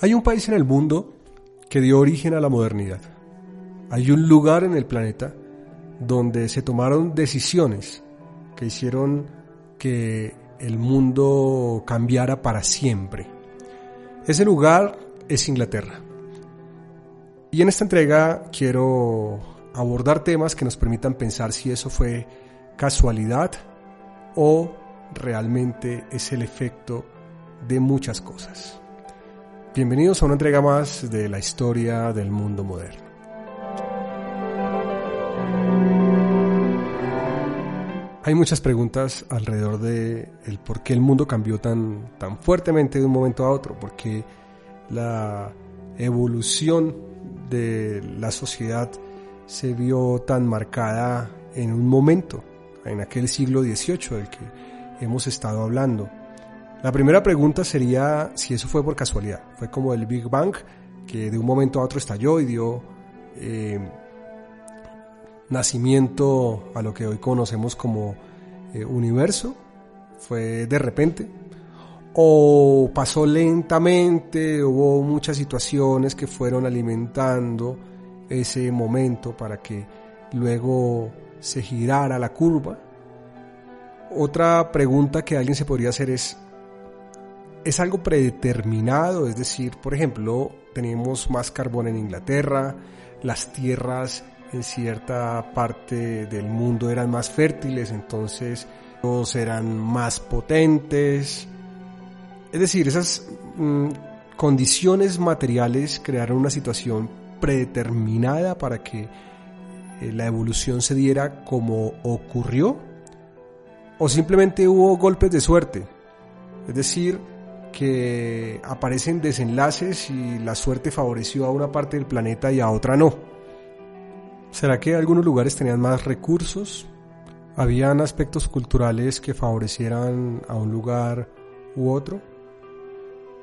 Hay un país en el mundo que dio origen a la modernidad. Hay un lugar en el planeta donde se tomaron decisiones que hicieron que el mundo cambiara para siempre. Ese lugar es Inglaterra. Y en esta entrega quiero abordar temas que nos permitan pensar si eso fue casualidad o realmente es el efecto de muchas cosas. Bienvenidos a una entrega más de la historia del mundo moderno. Hay muchas preguntas alrededor de el por qué el mundo cambió tan, tan fuertemente de un momento a otro, porque la evolución de la sociedad se vio tan marcada en un momento, en aquel siglo XVIII del que hemos estado hablando. La primera pregunta sería si eso fue por casualidad. Fue como el Big Bang, que de un momento a otro estalló y dio eh, nacimiento a lo que hoy conocemos como eh, universo. Fue de repente. O pasó lentamente, hubo muchas situaciones que fueron alimentando ese momento para que luego se girara la curva. Otra pregunta que alguien se podría hacer es, ¿es algo predeterminado? Es decir, por ejemplo, tenemos más carbón en Inglaterra, las tierras en cierta parte del mundo eran más fértiles, entonces los eran más potentes. Es decir, esas mm, condiciones materiales crearon una situación predeterminada para que eh, la evolución se diera como ocurrió o simplemente hubo golpes de suerte. Es decir, que aparecen desenlaces y la suerte favoreció a una parte del planeta y a otra no. ¿Será que algunos lugares tenían más recursos? ¿Habían aspectos culturales que favorecieran a un lugar u otro?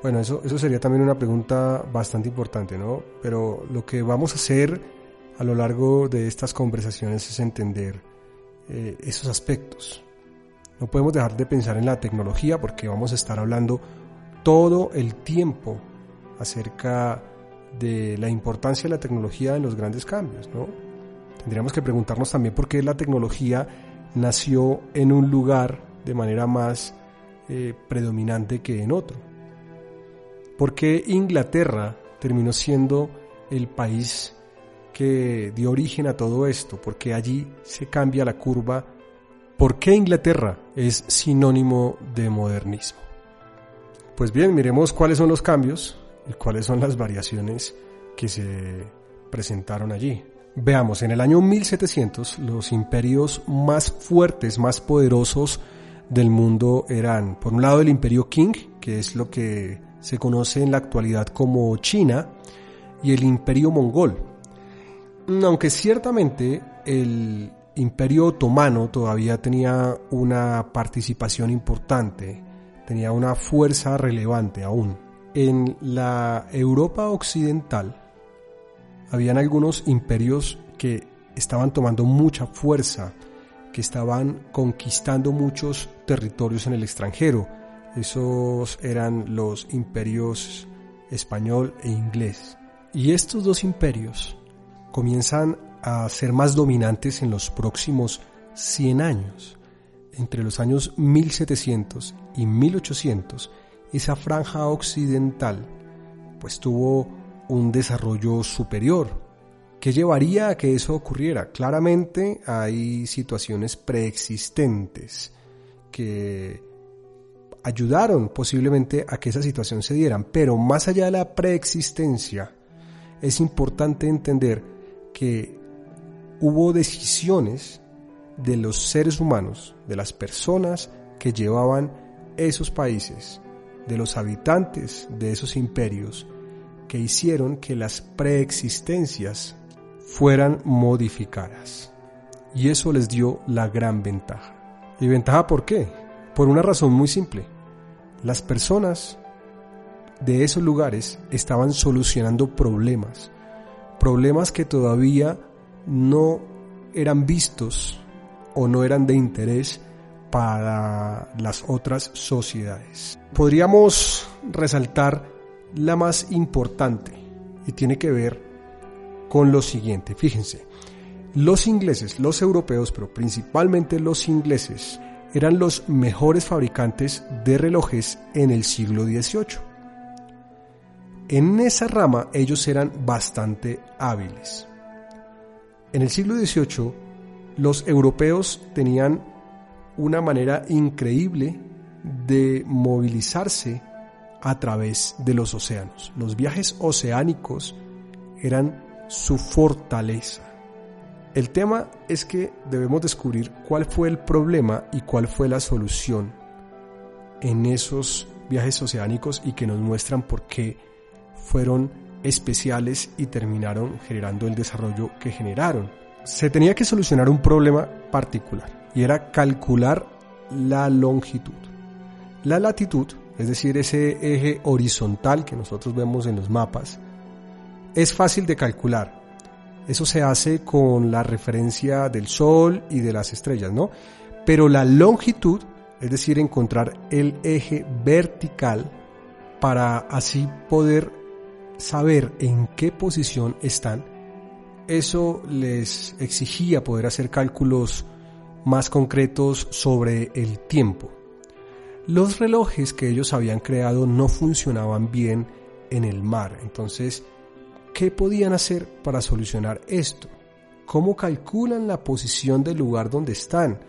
Bueno, eso, eso sería también una pregunta bastante importante, ¿no? Pero lo que vamos a hacer a lo largo de estas conversaciones es entender eh, esos aspectos. No podemos dejar de pensar en la tecnología porque vamos a estar hablando todo el tiempo acerca de la importancia de la tecnología en los grandes cambios, ¿no? Tendríamos que preguntarnos también por qué la tecnología nació en un lugar de manera más eh, predominante que en otro. ¿Por qué Inglaterra terminó siendo el país que dio origen a todo esto? Porque allí se cambia la curva ¿Por qué Inglaterra es sinónimo de modernismo? Pues bien, miremos cuáles son los cambios y cuáles son las variaciones que se presentaron allí. Veamos, en el año 1700 los imperios más fuertes, más poderosos del mundo eran, por un lado, el imperio Qing, que es lo que se conoce en la actualidad como China, y el imperio mongol. Aunque ciertamente el Imperio Otomano todavía tenía una participación importante, tenía una fuerza relevante aún. En la Europa occidental habían algunos imperios que estaban tomando mucha fuerza, que estaban conquistando muchos territorios en el extranjero. Esos eran los imperios español e inglés. Y estos dos imperios comienzan a ser más dominantes en los próximos 100 años. Entre los años 1700 y 1800, esa franja occidental pues tuvo un desarrollo superior. ¿Qué llevaría a que eso ocurriera? Claramente hay situaciones preexistentes que ayudaron posiblemente a que esa situación se dieran, pero más allá de la preexistencia, es importante entender que hubo decisiones de los seres humanos, de las personas que llevaban esos países, de los habitantes de esos imperios, que hicieron que las preexistencias fueran modificadas. Y eso les dio la gran ventaja. ¿Y ventaja por qué? Por una razón muy simple. Las personas de esos lugares estaban solucionando problemas, problemas que todavía no eran vistos o no eran de interés para las otras sociedades. Podríamos resaltar la más importante y tiene que ver con lo siguiente. Fíjense, los ingleses, los europeos, pero principalmente los ingleses, eran los mejores fabricantes de relojes en el siglo XVIII. En esa rama ellos eran bastante hábiles. En el siglo XVIII, los europeos tenían una manera increíble de movilizarse a través de los océanos. Los viajes oceánicos eran su fortaleza. El tema es que debemos descubrir cuál fue el problema y cuál fue la solución en esos viajes oceánicos y que nos muestran por qué fueron especiales y terminaron generando el desarrollo que generaron. Se tenía que solucionar un problema particular y era calcular la longitud. La latitud, es decir, ese eje horizontal que nosotros vemos en los mapas, es fácil de calcular. Eso se hace con la referencia del Sol y de las estrellas, ¿no? Pero la longitud, es decir, encontrar el eje vertical para así poder saber en qué posición están, eso les exigía poder hacer cálculos más concretos sobre el tiempo. Los relojes que ellos habían creado no funcionaban bien en el mar, entonces, ¿qué podían hacer para solucionar esto? ¿Cómo calculan la posición del lugar donde están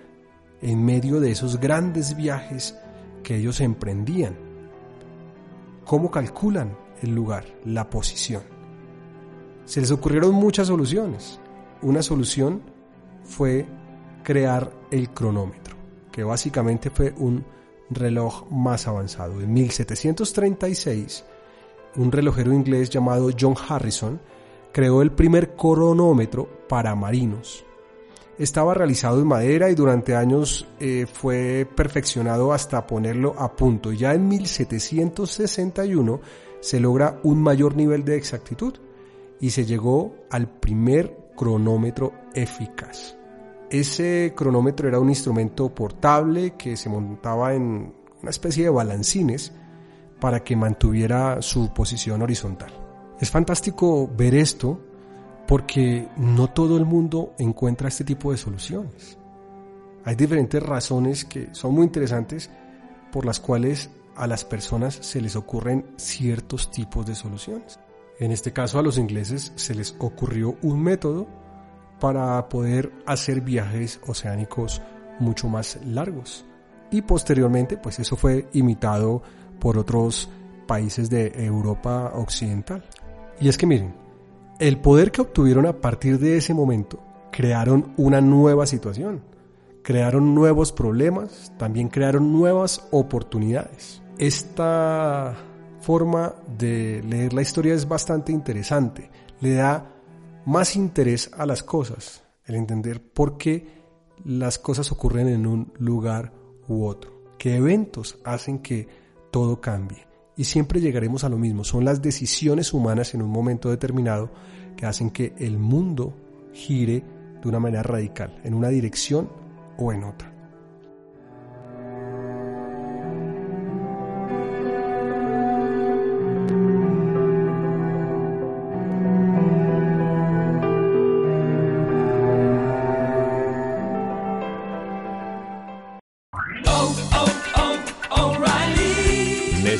en medio de esos grandes viajes que ellos emprendían? ¿Cómo calculan el lugar, la posición. Se les ocurrieron muchas soluciones. Una solución fue crear el cronómetro, que básicamente fue un reloj más avanzado. En 1736, un relojero inglés llamado John Harrison creó el primer cronómetro para marinos. Estaba realizado en madera y durante años eh, fue perfeccionado hasta ponerlo a punto. Ya en 1761 se logra un mayor nivel de exactitud y se llegó al primer cronómetro eficaz. Ese cronómetro era un instrumento portable que se montaba en una especie de balancines para que mantuviera su posición horizontal. Es fantástico ver esto porque no todo el mundo encuentra este tipo de soluciones. Hay diferentes razones que son muy interesantes por las cuales a las personas se les ocurren ciertos tipos de soluciones. En este caso a los ingleses se les ocurrió un método para poder hacer viajes oceánicos mucho más largos. Y posteriormente, pues eso fue imitado por otros países de Europa Occidental. Y es que miren, el poder que obtuvieron a partir de ese momento crearon una nueva situación, crearon nuevos problemas, también crearon nuevas oportunidades. Esta forma de leer la historia es bastante interesante, le da más interés a las cosas, el entender por qué las cosas ocurren en un lugar u otro, qué eventos hacen que todo cambie. Y siempre llegaremos a lo mismo, son las decisiones humanas en un momento determinado que hacen que el mundo gire de una manera radical, en una dirección o en otra.